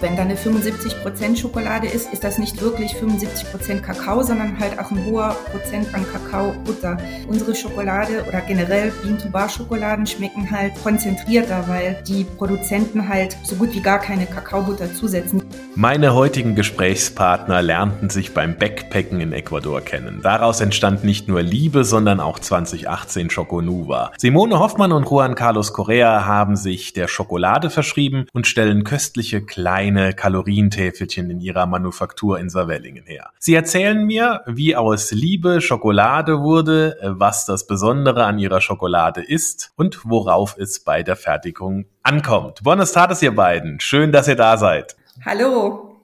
Wenn da eine 75% Schokolade ist, ist das nicht wirklich 75% Kakao, sondern halt auch ein hoher Prozent an Kakaobutter. Unsere Schokolade oder generell Bean-to-Bar-Schokoladen schmecken halt konzentrierter, weil die Produzenten halt so gut wie gar keine Kakaobutter zusetzen. Meine heutigen Gesprächspartner lernten sich beim Backpacken in Ecuador kennen. Daraus entstand nicht nur Liebe, sondern auch 2018 Choconuva. Simone Hoffmann und Juan Carlos Correa haben sich der Schokolade verschrieben und stellen köstliche kleine Kalorientäfelchen in ihrer Manufaktur in Saarwellingen her. Sie erzählen mir, wie aus Liebe Schokolade wurde, was das Besondere an ihrer Schokolade ist und worauf es bei der Fertigung ankommt. Buenos tardes, ihr beiden. Schön, dass ihr da seid. Hallo.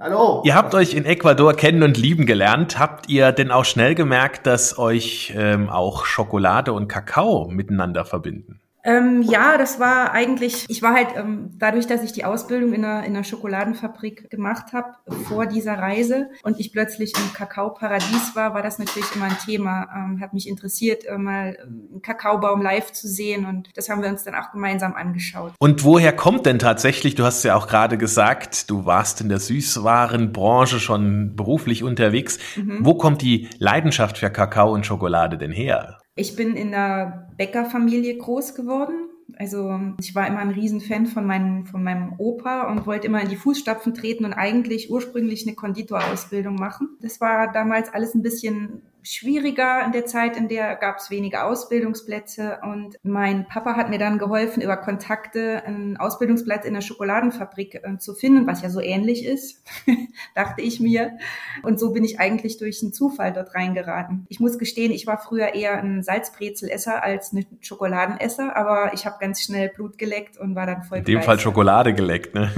Hallo. Ihr habt euch in Ecuador kennen und lieben gelernt. Habt ihr denn auch schnell gemerkt, dass euch ähm, auch Schokolade und Kakao miteinander verbinden? Ähm, ja, das war eigentlich, ich war halt ähm, dadurch, dass ich die Ausbildung in einer, in einer Schokoladenfabrik gemacht habe vor dieser Reise und ich plötzlich im Kakaoparadies war, war das natürlich immer ein Thema. Ähm, hat mich interessiert, äh, mal einen Kakaobaum live zu sehen und das haben wir uns dann auch gemeinsam angeschaut. Und woher kommt denn tatsächlich, du hast ja auch gerade gesagt, du warst in der Süßwarenbranche schon beruflich unterwegs. Mhm. Wo kommt die Leidenschaft für Kakao und Schokolade denn her? Ich bin in einer Bäckerfamilie groß geworden. Also ich war immer ein Riesenfan von meinem, von meinem Opa und wollte immer in die Fußstapfen treten und eigentlich ursprünglich eine Konditorausbildung machen. Das war damals alles ein bisschen schwieriger in der Zeit, in der gab es wenige Ausbildungsplätze und mein Papa hat mir dann geholfen, über Kontakte einen Ausbildungsplatz in der Schokoladenfabrik äh, zu finden, was ja so ähnlich ist, dachte ich mir. Und so bin ich eigentlich durch einen Zufall dort reingeraten. Ich muss gestehen, ich war früher eher ein Salzbrezelesser als ein Schokoladenesser, aber ich habe ganz schnell Blut geleckt und war dann voll In dem Fall Schokolade geleckt, ne?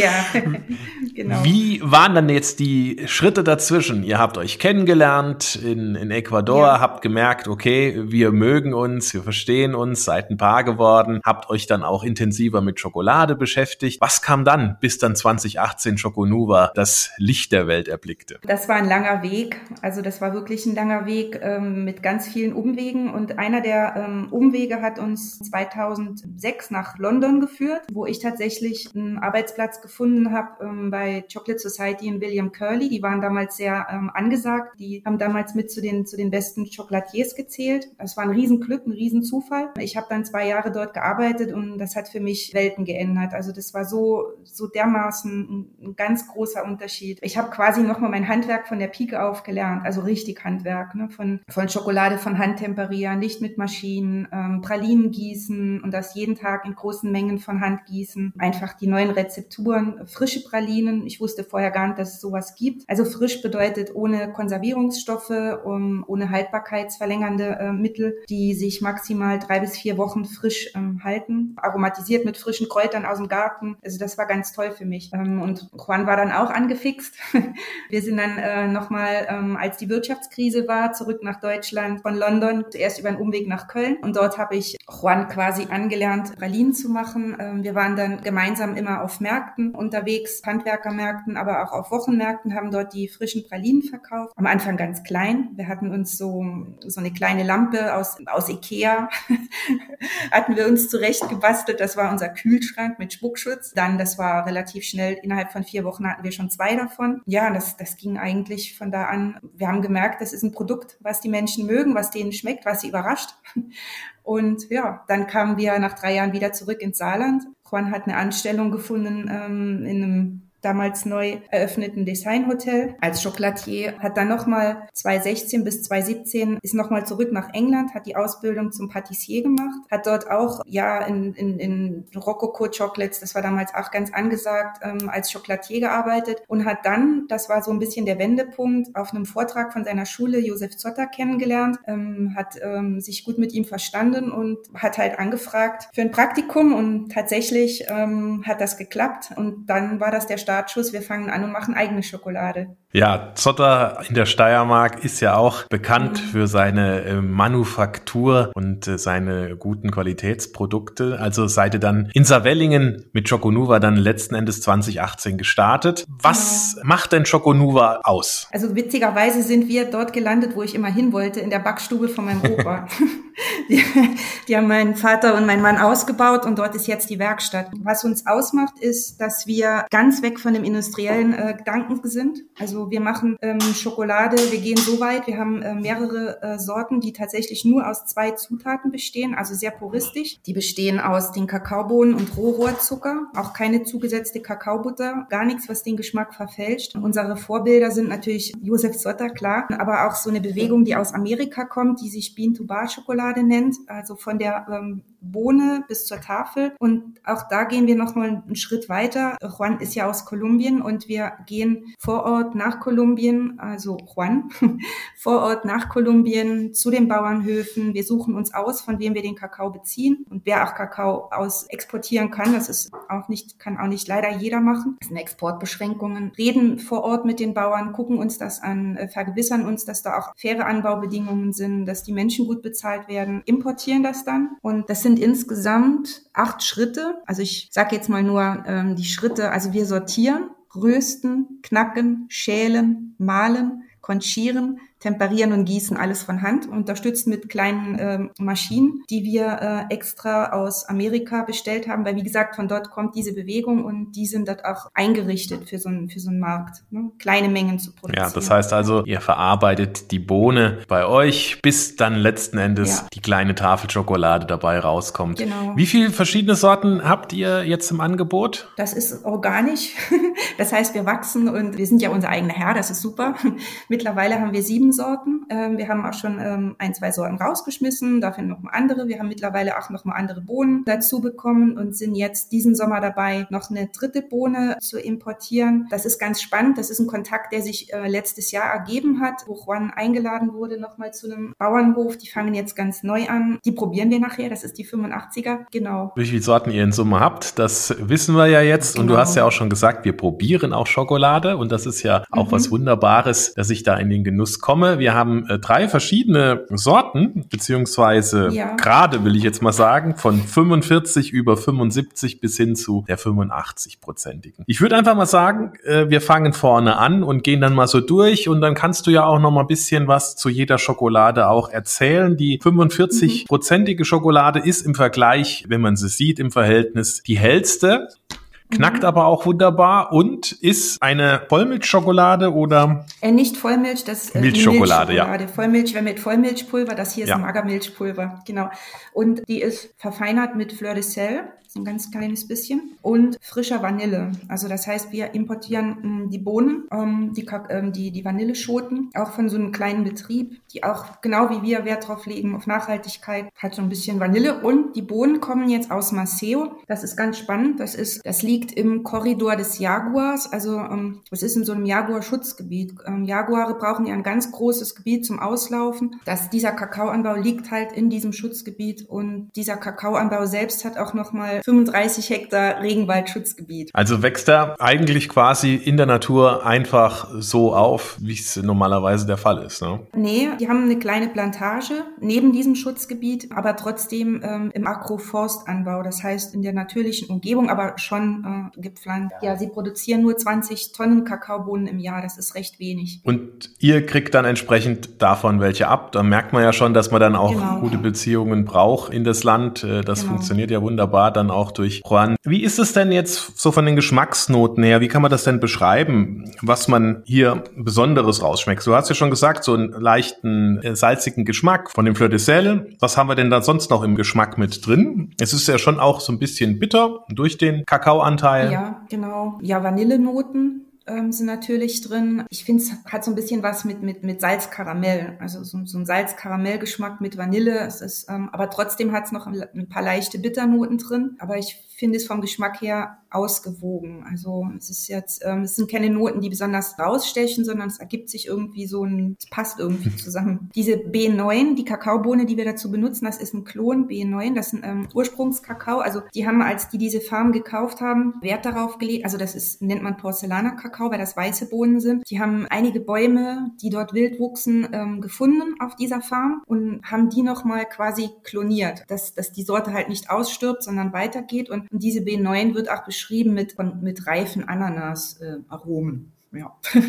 ja, genau. Wie waren dann jetzt die Schritte dazwischen? Ihr habt euch kennengelernt, in, in Ecuador, ja. habt gemerkt, okay, wir mögen uns, wir verstehen uns, seid ein Paar geworden, habt euch dann auch intensiver mit Schokolade beschäftigt. Was kam dann, bis dann 2018 Choconuva das Licht der Welt erblickte? Das war ein langer Weg. Also das war wirklich ein langer Weg ähm, mit ganz vielen Umwegen. Und einer der ähm, Umwege hat uns 2006 nach London geführt, wo ich tatsächlich einen Arbeitsplatz gefunden habe ähm, bei Chocolate Society in William Curley. Die waren damals sehr ähm, angesagt. Die haben damals mit zu den, zu den besten Chocolatiers gezählt. Das war ein Riesenglück, ein Riesenzufall. Ich habe dann zwei Jahre dort gearbeitet und das hat für mich Welten geändert. Also das war so, so dermaßen ein, ein ganz großer Unterschied. Ich habe quasi nochmal mein Handwerk von der Pike auf gelernt, also richtig Handwerk, ne? von, von Schokolade von Hand temperieren, nicht mit Maschinen, ähm, Pralinen gießen und das jeden Tag in großen Mengen von Hand gießen. Einfach die neuen Rezepturen, frische Pralinen. Ich wusste vorher gar nicht, dass es sowas gibt. Also frisch bedeutet ohne Konservierung Konservierungsstoffe um, ohne haltbarkeitsverlängernde äh, Mittel, die sich maximal drei bis vier Wochen frisch ähm, halten, aromatisiert mit frischen Kräutern aus dem Garten. Also das war ganz toll für mich. Ähm, und Juan war dann auch angefixt. Wir sind dann äh, nochmal, ähm, als die Wirtschaftskrise war, zurück nach Deutschland von London, zuerst über einen Umweg nach Köln. Und dort habe ich Juan quasi angelernt, Pralinen zu machen. Ähm, wir waren dann gemeinsam immer auf Märkten unterwegs, Handwerkermärkten, aber auch auf Wochenmärkten, haben dort die frischen Pralinen verkauft. Am Anfang ganz klein. Wir hatten uns so, so eine kleine Lampe aus, aus Ikea, hatten wir uns zurecht gebastelt. Das war unser Kühlschrank mit Spuckschutz. Dann, das war relativ schnell, innerhalb von vier Wochen hatten wir schon zwei davon. Ja, das, das ging eigentlich von da an. Wir haben gemerkt, das ist ein Produkt, was die Menschen mögen, was denen schmeckt, was sie überrascht. Und ja, dann kamen wir nach drei Jahren wieder zurück ins Saarland. Juan hat eine Anstellung gefunden ähm, in einem damals neu eröffneten Designhotel. Als Chocolatier, hat dann nochmal 2016 bis 2017 ist nochmal zurück nach England, hat die Ausbildung zum Patissier gemacht, hat dort auch ja in, in, in Rococo Chocolates, das war damals auch ganz angesagt, ähm, als Chocolatier gearbeitet und hat dann, das war so ein bisschen der Wendepunkt, auf einem Vortrag von seiner Schule Josef Zotter kennengelernt, ähm, hat ähm, sich gut mit ihm verstanden und hat halt angefragt für ein Praktikum und tatsächlich ähm, hat das geklappt und dann war das der Start Startschuss. Wir fangen an und machen eigene Schokolade. Ja, Zotter in der Steiermark ist ja auch bekannt mhm. für seine äh, Manufaktur und äh, seine guten Qualitätsprodukte. Also seid ihr dann in Savellingen mit Choconuva dann letzten Endes 2018 gestartet. Was genau. macht denn Choconuva aus? Also witzigerweise sind wir dort gelandet, wo ich immer hin wollte, in der Backstube von meinem Opa. die, die haben meinen Vater und meinen Mann ausgebaut und dort ist jetzt die Werkstatt. Was uns ausmacht, ist, dass wir ganz weg von dem industriellen äh, Gedanken sind. Also wir machen ähm, Schokolade, wir gehen so weit, wir haben äh, mehrere äh, Sorten, die tatsächlich nur aus zwei Zutaten bestehen, also sehr puristisch. Die bestehen aus den Kakaobohnen und Rohrohrzucker, auch keine zugesetzte Kakaobutter, gar nichts, was den Geschmack verfälscht. Unsere Vorbilder sind natürlich Josef Sotter, klar, aber auch so eine Bewegung, die aus Amerika kommt, die sich Bean Schokolade nennt, also von der ähm, Bohne bis zur Tafel. Und auch da gehen wir noch mal einen Schritt weiter. Juan ist ja aus Kolumbien und wir gehen vor Ort nach Kolumbien, also Juan, vor Ort nach Kolumbien zu den Bauernhöfen. Wir suchen uns aus, von wem wir den Kakao beziehen und wer auch Kakao aus exportieren kann. Das ist auch nicht, kann auch nicht leider jeder machen. Das sind Exportbeschränkungen. Reden vor Ort mit den Bauern, gucken uns das an, äh, vergewissern uns, dass da auch faire Anbaubedingungen sind, dass die Menschen gut bezahlt werden, importieren das dann und das sind sind insgesamt acht Schritte. Also ich sage jetzt mal nur ähm, die Schritte. Also wir sortieren, rösten, knacken, schälen, mahlen, konchieren, temperieren und gießen alles von Hand, unterstützt mit kleinen äh, Maschinen, die wir äh, extra aus Amerika bestellt haben, weil wie gesagt, von dort kommt diese Bewegung und die sind dort auch eingerichtet für so einen, für so einen Markt, ne? kleine Mengen zu produzieren. Ja, das heißt also, ihr verarbeitet die Bohne bei euch, bis dann letzten Endes ja. die kleine Tafel Schokolade dabei rauskommt. Genau. Wie viele verschiedene Sorten habt ihr jetzt im Angebot? Das ist organisch. Das heißt, wir wachsen und wir sind ja unser eigener Herr, das ist super. Mittlerweile haben wir sieben Sorten. Ähm, wir haben auch schon ähm, ein, zwei Sorten rausgeschmissen, dafür noch mal andere. Wir haben mittlerweile auch noch mal andere Bohnen dazu bekommen und sind jetzt diesen Sommer dabei, noch eine dritte Bohne zu importieren. Das ist ganz spannend. Das ist ein Kontakt, der sich äh, letztes Jahr ergeben hat, wo Juan eingeladen wurde, noch mal zu einem Bauernhof. Die fangen jetzt ganz neu an. Die probieren wir nachher. Das ist die 85er. Genau. Wie viele Sorten ihr in Summe habt, das wissen wir ja jetzt. Genau. Und du genau. hast ja auch schon gesagt, wir probieren auch Schokolade. Und das ist ja auch mhm. was Wunderbares, dass ich da in den Genuss komme komme. Wir haben äh, drei verschiedene Sorten, beziehungsweise ja. gerade will ich jetzt mal sagen, von 45 über 75 bis hin zu der 85-prozentigen. Ich würde einfach mal sagen, äh, wir fangen vorne an und gehen dann mal so durch und dann kannst du ja auch noch mal ein bisschen was zu jeder Schokolade auch erzählen. Die 45-prozentige Schokolade ist im Vergleich, wenn man sie sieht, im Verhältnis die hellste knackt mhm. aber auch wunderbar und ist eine Vollmilchschokolade oder? Äh, nicht Vollmilch, das äh, Milchschokolade, Milchschokolade. ja. Vollmilch wäre mit Vollmilchpulver, das hier ist ja. Magermilchpulver, genau. Und die ist verfeinert mit Fleur de Sel ein ganz kleines bisschen und frischer Vanille. Also das heißt, wir importieren ähm, die Bohnen, ähm, die, ähm, die, die Vanilleschoten, auch von so einem kleinen Betrieb, die auch genau wie wir Wert drauf legen, auf Nachhaltigkeit, hat so ein bisschen Vanille und die Bohnen kommen jetzt aus Maceo. Das ist ganz spannend. Das ist, das liegt im Korridor des Jaguars. Also ähm, es ist in so einem Jaguar-Schutzgebiet. Jaguare brauchen ja ein ganz großes Gebiet zum Auslaufen. Das, dieser Kakaoanbau liegt halt in diesem Schutzgebiet und dieser Kakaoanbau selbst hat auch nochmal 35 Hektar Regenwaldschutzgebiet. Also wächst er eigentlich quasi in der Natur einfach so auf, wie es normalerweise der Fall ist, ne? Nee, die haben eine kleine Plantage neben diesem Schutzgebiet, aber trotzdem ähm, im Agroforstanbau, das heißt in der natürlichen Umgebung, aber schon äh, gepflanzt. Ja, sie produzieren nur 20 Tonnen Kakaobohnen im Jahr, das ist recht wenig. Und ihr kriegt dann entsprechend davon welche ab. Da merkt man ja schon, dass man dann auch genau. gute Beziehungen braucht in das Land. Äh, das genau. funktioniert ja wunderbar. Dann auch durch Juan. Wie ist es denn jetzt so von den Geschmacksnoten her? Wie kann man das denn beschreiben, was man hier Besonderes rausschmeckt? Du hast ja schon gesagt, so einen leichten, äh, salzigen Geschmack von dem Fleur de Sel. Was haben wir denn da sonst noch im Geschmack mit drin? Es ist ja schon auch so ein bisschen bitter durch den Kakaoanteil. Ja, genau. Ja, Vanillenoten ähm, sind natürlich drin. Ich finde, es hat so ein bisschen was mit, mit, mit Salzkaramell, also so, so ein Salzkaramellgeschmack mit Vanille. Es ist, ähm, aber trotzdem hat es noch ein, ein, paar leichte Bitternoten drin. Aber ich finde es vom Geschmack her ausgewogen. Also es ist jetzt, ähm, es sind keine Noten, die besonders rausstechen, sondern es ergibt sich irgendwie so ein, es passt irgendwie zusammen. Diese B9, die Kakaobohne, die wir dazu benutzen, das ist ein Klon B9, das ist ein ähm, Ursprungskakao. Also die haben, als die diese Farm gekauft haben, Wert darauf gelegt. Also das ist, nennt man Porzellaner-Kakao, weil das weiße Bohnen sind. Die haben einige Bäume, die dort wild wuchsen, ähm, gefunden auf dieser Farm und haben die nochmal quasi kloniert, dass, dass die Sorte halt nicht ausstirbt, sondern weitergeht. Und, und diese B9 wird auch beschrieben mit, mit reifen Ananas-Aromen. Äh, ja.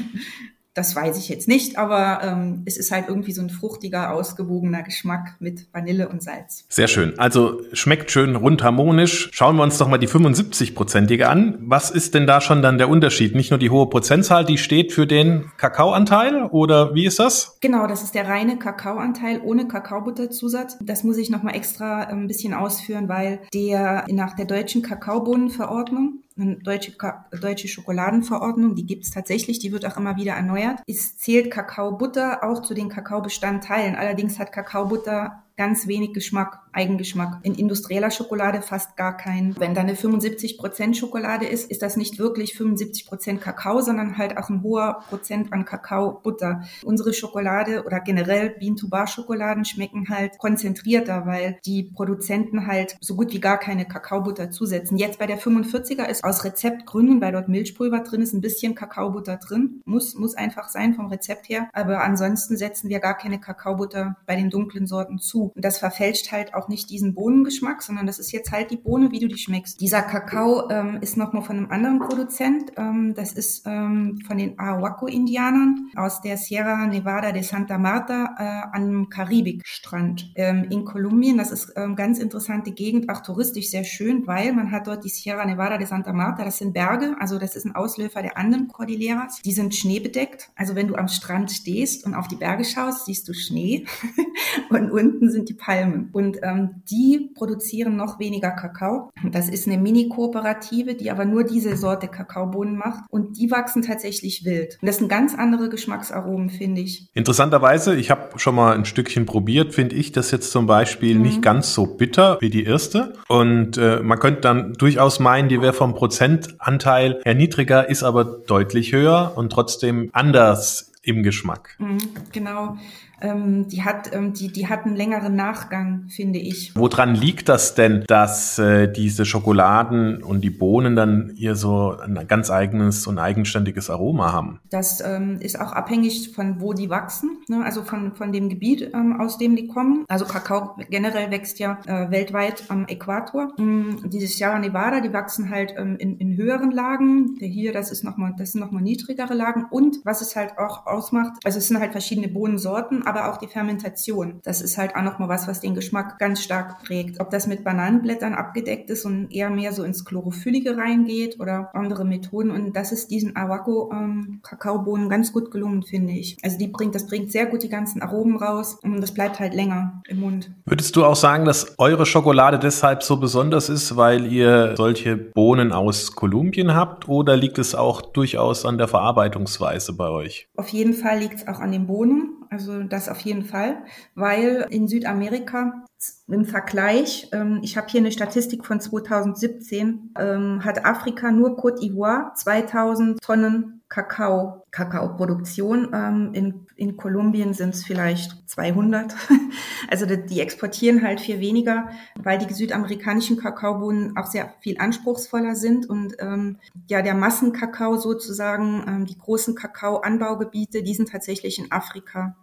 Das weiß ich jetzt nicht, aber ähm, es ist halt irgendwie so ein fruchtiger, ausgewogener Geschmack mit Vanille und Salz. Sehr schön. Also schmeckt schön rund harmonisch. Schauen wir uns doch mal die 75-prozentige an. Was ist denn da schon dann der Unterschied? Nicht nur die hohe Prozentzahl, die steht für den Kakaoanteil oder wie ist das? Genau, das ist der reine Kakaoanteil ohne Kakaobutterzusatz. Das muss ich nochmal extra äh, ein bisschen ausführen, weil der nach der deutschen Kakaobohnenverordnung eine deutsche, deutsche Schokoladenverordnung, die gibt es tatsächlich, die wird auch immer wieder erneuert. Es zählt Kakaobutter auch zu den Kakaobestandteilen. Allerdings hat Kakaobutter ganz wenig Geschmack, Eigengeschmack. In industrieller Schokolade fast gar keinen. Wenn da eine 75% Schokolade ist, ist das nicht wirklich 75% Kakao, sondern halt auch ein hoher Prozent an Kakaobutter. Unsere Schokolade oder generell Bean-to-Bar-Schokoladen schmecken halt konzentrierter, weil die Produzenten halt so gut wie gar keine Kakaobutter zusetzen. Jetzt bei der 45er ist aus Rezeptgründen, weil dort Milchpulver drin ist, ein bisschen Kakaobutter drin. Muss, muss einfach sein vom Rezept her. Aber ansonsten setzen wir gar keine Kakaobutter bei den dunklen Sorten zu. Und das verfälscht halt auch nicht diesen Bohnengeschmack, sondern das ist jetzt halt die Bohne, wie du die schmeckst. Dieser Kakao ähm, ist nochmal von einem anderen Produzent. Ähm, das ist ähm, von den Ahuaco-Indianern aus der Sierra Nevada de Santa Marta äh, am Karibikstrand ähm, in Kolumbien. Das ist ähm, ganz interessante Gegend, auch touristisch sehr schön, weil man hat dort die Sierra Nevada de Santa Marta. Das sind Berge, also das ist ein Ausläufer der anderen Cordilleras. Die sind schneebedeckt. Also wenn du am Strand stehst und auf die Berge schaust, siehst du Schnee und unten sind die Palmen. Und ähm, die produzieren noch weniger Kakao. Das ist eine Mini-Kooperative, die aber nur diese Sorte Kakaobohnen macht. Und die wachsen tatsächlich wild. Und das sind ganz andere Geschmacksaromen, finde ich. Interessanterweise, ich habe schon mal ein Stückchen probiert, finde ich das jetzt zum Beispiel mhm. nicht ganz so bitter wie die erste. Und äh, man könnte dann durchaus meinen, die wäre vom Prozentanteil her niedriger, ist aber deutlich höher und trotzdem anders im Geschmack. Mhm, genau ähm, die hat, ähm, die, die hat einen längeren Nachgang, finde ich. Woran liegt das denn, dass äh, diese Schokoladen und die Bohnen dann hier so ein ganz eigenes und eigenständiges Aroma haben? Das ähm, ist auch abhängig von wo die wachsen, ne? also von, von dem Gebiet, ähm, aus dem die kommen. Also Kakao generell wächst ja äh, weltweit am Äquator. Ähm, diese Sierra Nevada, die wachsen halt ähm, in, in höheren Lagen. Der hier, das ist nochmal, das sind nochmal niedrigere Lagen. Und was es halt auch ausmacht, also es sind halt verschiedene Bohnensorten, aber auch die Fermentation. Das ist halt auch nochmal was, was den Geschmack ganz stark prägt. Ob das mit Bananenblättern abgedeckt ist und eher mehr so ins Chlorophyllige reingeht oder andere Methoden. Und das ist diesen Awako ähm, ganz gut gelungen, finde ich. Also die bringt, das bringt sehr gut die ganzen Aromen raus und das bleibt halt länger im Mund. Würdest du auch sagen, dass eure Schokolade deshalb so besonders ist, weil ihr solche Bohnen aus Kolumbien habt oder liegt es auch durchaus an der Verarbeitungsweise bei euch? Auf jeden Fall liegt es auch an den Bohnen. Also das auf jeden Fall, weil in Südamerika im Vergleich, ähm, ich habe hier eine Statistik von 2017, ähm, hat Afrika nur Côte d'Ivoire 2000 Tonnen Kakao, Kakaoproduktion. Ähm, in, in Kolumbien sind es vielleicht 200. also die, die, exportieren halt viel weniger, weil die südamerikanischen Kakaobohnen auch sehr viel anspruchsvoller sind und ähm, ja der Massenkakao sozusagen, ähm, die großen Kakaoanbaugebiete, die sind tatsächlich in Afrika.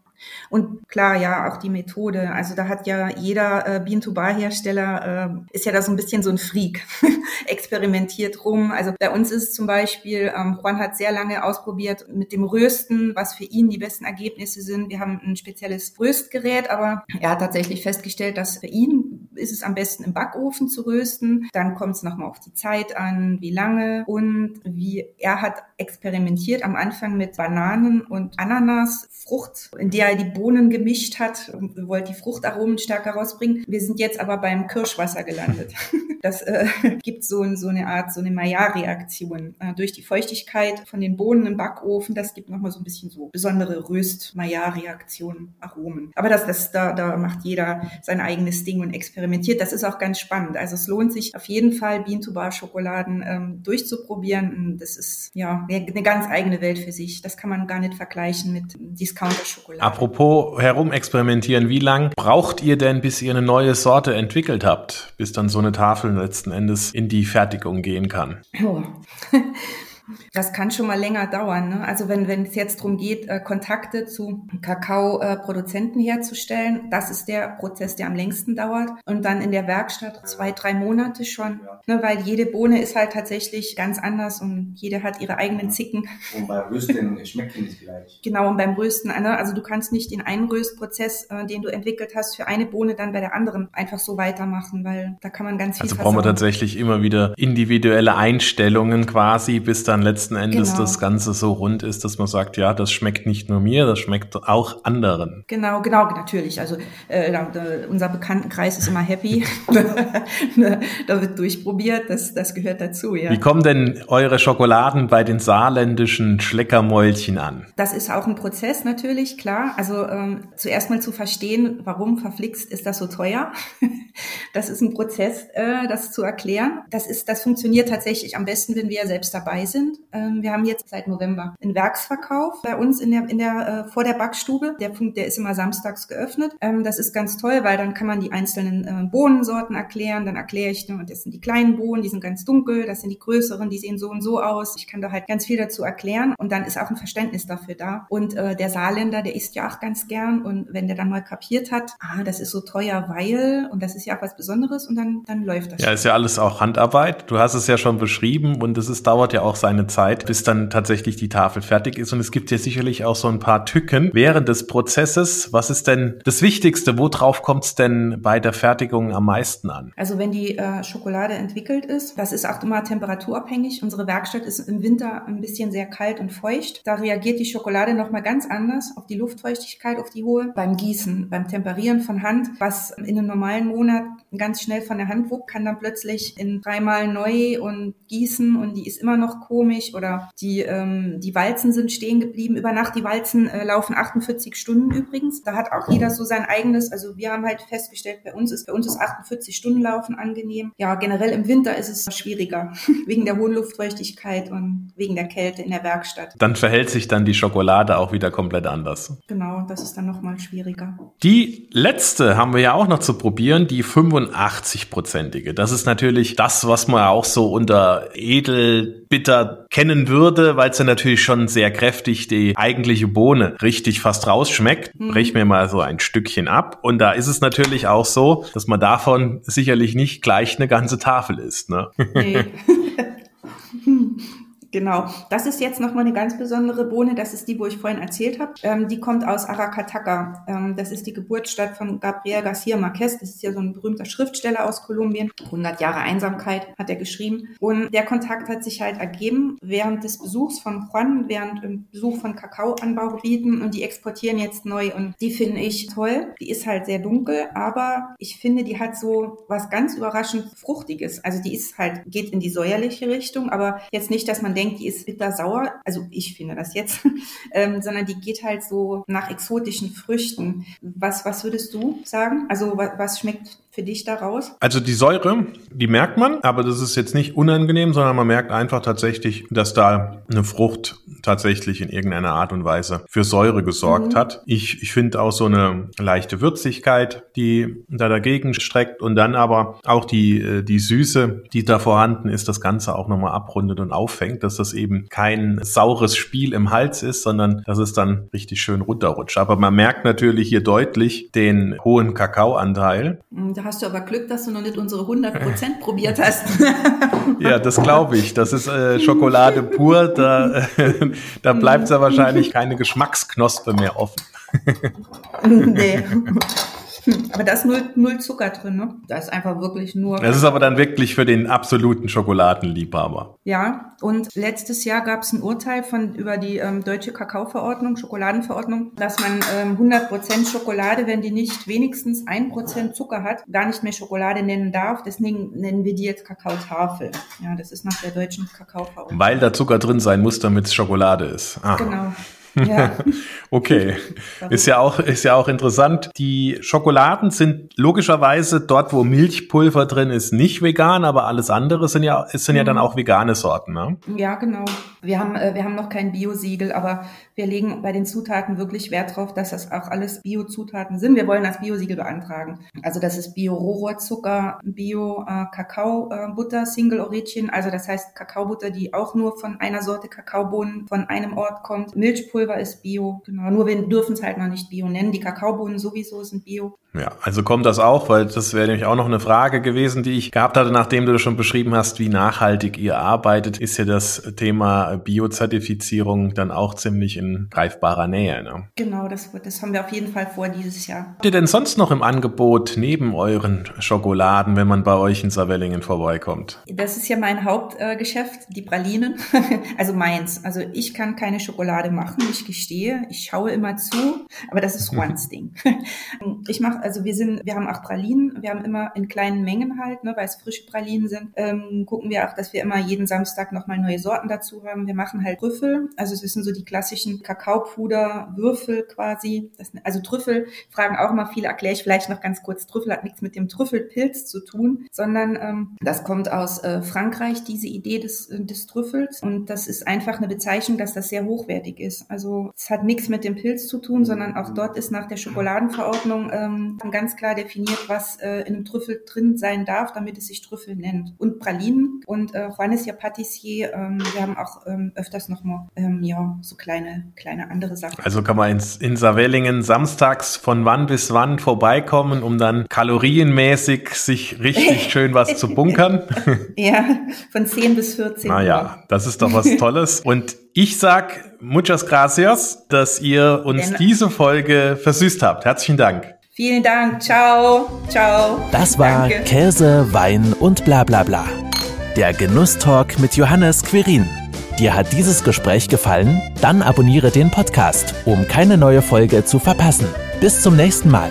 Und klar, ja, auch die Methode. Also da hat ja jeder äh, Bean-to-Bar-Hersteller, äh, ist ja da so ein bisschen so ein Freak, experimentiert rum. Also bei uns ist zum Beispiel, ähm, Juan hat sehr lange ausprobiert mit dem Rösten, was für ihn die besten Ergebnisse sind. Wir haben ein spezielles Röstgerät, aber er hat tatsächlich festgestellt, dass für ihn ist es am besten im Backofen zu rösten. Dann kommt es nochmal auf die Zeit an, wie lange und wie er hat experimentiert am Anfang mit Bananen und Ananasfrucht, in der er die Bohnen gemischt hat und wollte die Fruchtaromen stärker rausbringen. Wir sind jetzt aber beim Kirschwasser gelandet. Das äh, gibt so, so eine Art, so eine Maillard-Reaktion äh, durch die Feuchtigkeit von den Bohnen im Backofen. Das gibt nochmal so ein bisschen so besondere Röst-Maillard-Reaktionen, Aromen. Aber das, das, da, da macht jeder sein eigenes Ding und experimentiert experimentiert. Das ist auch ganz spannend. Also es lohnt sich auf jeden Fall, Bean-to-Bar-Schokoladen ähm, durchzuprobieren. Das ist ja eine ganz eigene Welt für sich. Das kann man gar nicht vergleichen mit Discounter-Schokolade. Apropos herumexperimentieren, wie lang braucht ihr denn, bis ihr eine neue Sorte entwickelt habt, bis dann so eine Tafel letzten Endes in die Fertigung gehen kann? Oh. Das kann schon mal länger dauern. Ne? Also wenn, wenn es jetzt darum geht, äh, Kontakte zu Kakaoproduzenten herzustellen, das ist der Prozess, der am längsten dauert. Und dann in der Werkstatt zwei, drei Monate schon, ne? weil jede Bohne ist halt tatsächlich ganz anders und jede hat ihre eigenen Zicken. Und beim Rösten schmeckt die nicht gleich. Genau, und beim Rösten, ne? also du kannst nicht den einen Röstprozess, äh, den du entwickelt hast, für eine Bohne dann bei der anderen einfach so weitermachen, weil da kann man ganz viel Also brauchen wir tatsächlich immer wieder individuelle Einstellungen quasi, bis dann dann letzten Endes genau. das Ganze so rund ist, dass man sagt, ja, das schmeckt nicht nur mir, das schmeckt auch anderen. Genau, genau, natürlich. Also äh, unser Bekanntenkreis ist immer happy. da wird durchprobiert, das, das gehört dazu, ja. Wie kommen denn eure Schokoladen bei den saarländischen Schleckermäulchen an? Das ist auch ein Prozess natürlich, klar. Also ähm, zuerst mal zu verstehen, warum verflixt ist das so teuer. das ist ein Prozess, äh, das zu erklären. Das ist, das funktioniert tatsächlich am besten, wenn wir selbst dabei sind sind. Ähm, wir haben jetzt seit November einen Werksverkauf bei uns in der, in der, äh, vor der Backstube. Der Punkt, der ist immer samstags geöffnet. Ähm, das ist ganz toll, weil dann kann man die einzelnen äh, Bohnensorten erklären. Dann erkläre ich, und das sind die kleinen Bohnen, die sind ganz dunkel, das sind die größeren, die sehen so und so aus. Ich kann da halt ganz viel dazu erklären und dann ist auch ein Verständnis dafür da. Und äh, der Saarländer, der isst ja auch ganz gern und wenn der dann mal kapiert hat, ah, das ist so teuer, weil, und das ist ja auch was Besonderes und dann, dann läuft das. Ja, schon. ist ja alles auch Handarbeit. Du hast es ja schon beschrieben und es dauert ja auch seine eine Zeit, bis dann tatsächlich die Tafel fertig ist. Und es gibt ja sicherlich auch so ein paar Tücken während des Prozesses. Was ist denn das Wichtigste? Worauf kommt es denn bei der Fertigung am meisten an? Also wenn die äh, Schokolade entwickelt ist, das ist auch immer temperaturabhängig. Unsere Werkstatt ist im Winter ein bisschen sehr kalt und feucht. Da reagiert die Schokolade nochmal ganz anders auf die Luftfeuchtigkeit, auf die hohe. Beim Gießen, beim Temperieren von Hand, was in einem normalen Monat ganz schnell von der Hand wuppt, kann dann plötzlich in dreimal neu und gießen und die ist immer noch komisch oder die, ähm, die Walzen sind stehen geblieben über Nacht. Die Walzen äh, laufen 48 Stunden übrigens. Da hat auch jeder so sein eigenes, also wir haben halt festgestellt, bei uns ist, bei uns ist 48 Stunden laufen angenehm. Ja, generell im Winter ist es schwieriger, wegen der hohen Luftfeuchtigkeit und wegen der Kälte in der Werkstatt. Dann verhält sich dann die Schokolade auch wieder komplett anders. Genau, das ist dann nochmal schwieriger. Die letzte haben wir ja auch noch zu probieren, die 5 85-prozentige. Das ist natürlich das, was man auch so unter kennen würde, weil es ja natürlich schon sehr kräftig die eigentliche Bohne richtig fast rausschmeckt. Mhm. Brech mir mal so ein Stückchen ab. Und da ist es natürlich auch so, dass man davon sicherlich nicht gleich eine ganze Tafel isst. Ne? Nee. Genau, das ist jetzt nochmal eine ganz besondere Bohne. Das ist die, wo ich vorhin erzählt habe. Ähm, die kommt aus Aracataca. Ähm, das ist die Geburtsstadt von Gabriel Garcia Marquez. Das ist ja so ein berühmter Schriftsteller aus Kolumbien. 100 Jahre Einsamkeit hat er geschrieben. Und der Kontakt hat sich halt ergeben während des Besuchs von Juan, während dem Besuch von Kakaoanbaugebieten. Und die exportieren jetzt neu. Und die finde ich toll. Die ist halt sehr dunkel, aber ich finde, die hat so was ganz überraschend Fruchtiges. Also die ist halt, geht in die säuerliche Richtung, aber jetzt nicht, dass man denkt, die ist bitter-sauer, also ich finde das jetzt, ähm, sondern die geht halt so nach exotischen Früchten. Was, was würdest du sagen? Also was, was schmeckt für dich daraus? Also die Säure, die merkt man, aber das ist jetzt nicht unangenehm, sondern man merkt einfach tatsächlich, dass da eine Frucht tatsächlich in irgendeiner Art und Weise für Säure gesorgt mhm. hat. Ich, ich finde auch so eine leichte Würzigkeit, die da dagegen streckt und dann aber auch die, äh, die Süße, die da vorhanden ist, das Ganze auch nochmal abrundet und auffängt, dass das eben kein saures Spiel im Hals ist, sondern dass es dann richtig schön runterrutscht. Aber man merkt natürlich hier deutlich den hohen Kakaoanteil. Mhm, da hast du aber Glück, dass du noch nicht unsere 100 Prozent probiert hast. ja, das glaube ich. Das ist äh, Schokolade pur. Da, äh, da bleibt ja wahrscheinlich keine Geschmacksknospe mehr offen. nee. Aber da ist null, null Zucker drin, ne? Da ist einfach wirklich nur. Das ist aber dann wirklich für den absoluten Schokoladenliebhaber. Ja, und letztes Jahr gab es ein Urteil von über die ähm, deutsche Kakaoverordnung, Schokoladenverordnung, dass man ähm, 100% Schokolade, wenn die nicht wenigstens 1% Zucker hat, gar nicht mehr Schokolade nennen darf. Deswegen nennen wir die jetzt Kakaotafel. Ja, das ist nach der deutschen Kakaoverordnung. Weil da Zucker drin sein muss, damit es Schokolade ist. Ah. Genau. Ja. okay. Ist ja auch, ist ja auch interessant. Die Schokoladen sind logischerweise dort, wo Milchpulver drin ist, nicht vegan, aber alles andere sind ja, sind ja dann mhm. auch vegane Sorten, ne? Ja, genau. Wir haben, äh, wir haben noch kein Bio-Siegel, aber wir legen bei den Zutaten wirklich Wert drauf, dass das auch alles Bio-Zutaten sind. Wir wollen das Bio-Siegel beantragen. Also das ist Bio-Rohrzucker, Bio-Kakao-Butter, Single Origin. Also das heißt Kakaobutter, die auch nur von einer Sorte Kakaobohnen von einem Ort kommt. Milchpulver ist Bio. Genau. Nur wir dürfen es halt noch nicht Bio nennen. Die Kakaobohnen sowieso sind Bio. Ja, also kommt das auch, weil das wäre nämlich auch noch eine Frage gewesen, die ich gehabt hatte, nachdem du schon beschrieben hast, wie nachhaltig ihr arbeitet, ist ja das Thema Biozertifizierung dann auch ziemlich in greifbarer Nähe. Ne? Genau, das, das haben wir auf jeden Fall vor dieses Jahr. Habt ihr denn sonst noch im Angebot neben euren Schokoladen, wenn man bei euch in Saarwellingen vorbeikommt? Das ist ja mein Hauptgeschäft, die Pralinen, also meins. Also ich kann keine Schokolade machen, ich gestehe, ich schaue immer zu, aber das ist Juans Ding. Ich mache also wir sind, wir haben auch Pralinen, wir haben immer in kleinen Mengen halt, ne, weil es frische Pralinen sind, ähm, gucken wir auch, dass wir immer jeden Samstag nochmal neue Sorten dazu haben. Wir machen halt Trüffel, also es sind so die klassischen Kakaopuder, Würfel quasi. Das, also Trüffel fragen auch mal viele, erkläre ich vielleicht noch ganz kurz. Trüffel hat nichts mit dem Trüffelpilz zu tun, sondern ähm, das kommt aus äh, Frankreich, diese Idee des, des Trüffels. Und das ist einfach eine Bezeichnung, dass das sehr hochwertig ist. Also es hat nichts mit dem Pilz zu tun, sondern auch dort ist nach der Schokoladenverordnung ähm, haben ganz klar definiert, was äh, in einem Trüffel drin sein darf, damit es sich Trüffel nennt. Und Pralinen. Und äh, Juan ist ja Patissier. Ähm, wir haben auch ähm, öfters nochmal ähm, ja, so kleine, kleine andere Sachen. Also kann man ins, in Saarwellingen samstags von wann bis wann vorbeikommen, um dann kalorienmäßig sich richtig schön was zu bunkern? ja, von 10 bis 14 Naja, das ist doch was Tolles. Und ich sag muchas gracias, dass ihr uns diese Folge versüßt habt. Herzlichen Dank. Vielen Dank. Ciao. Ciao. Das war Danke. Käse, Wein und bla bla bla. Der Genusstalk mit Johannes Quirin. Dir hat dieses Gespräch gefallen? Dann abonniere den Podcast, um keine neue Folge zu verpassen. Bis zum nächsten Mal.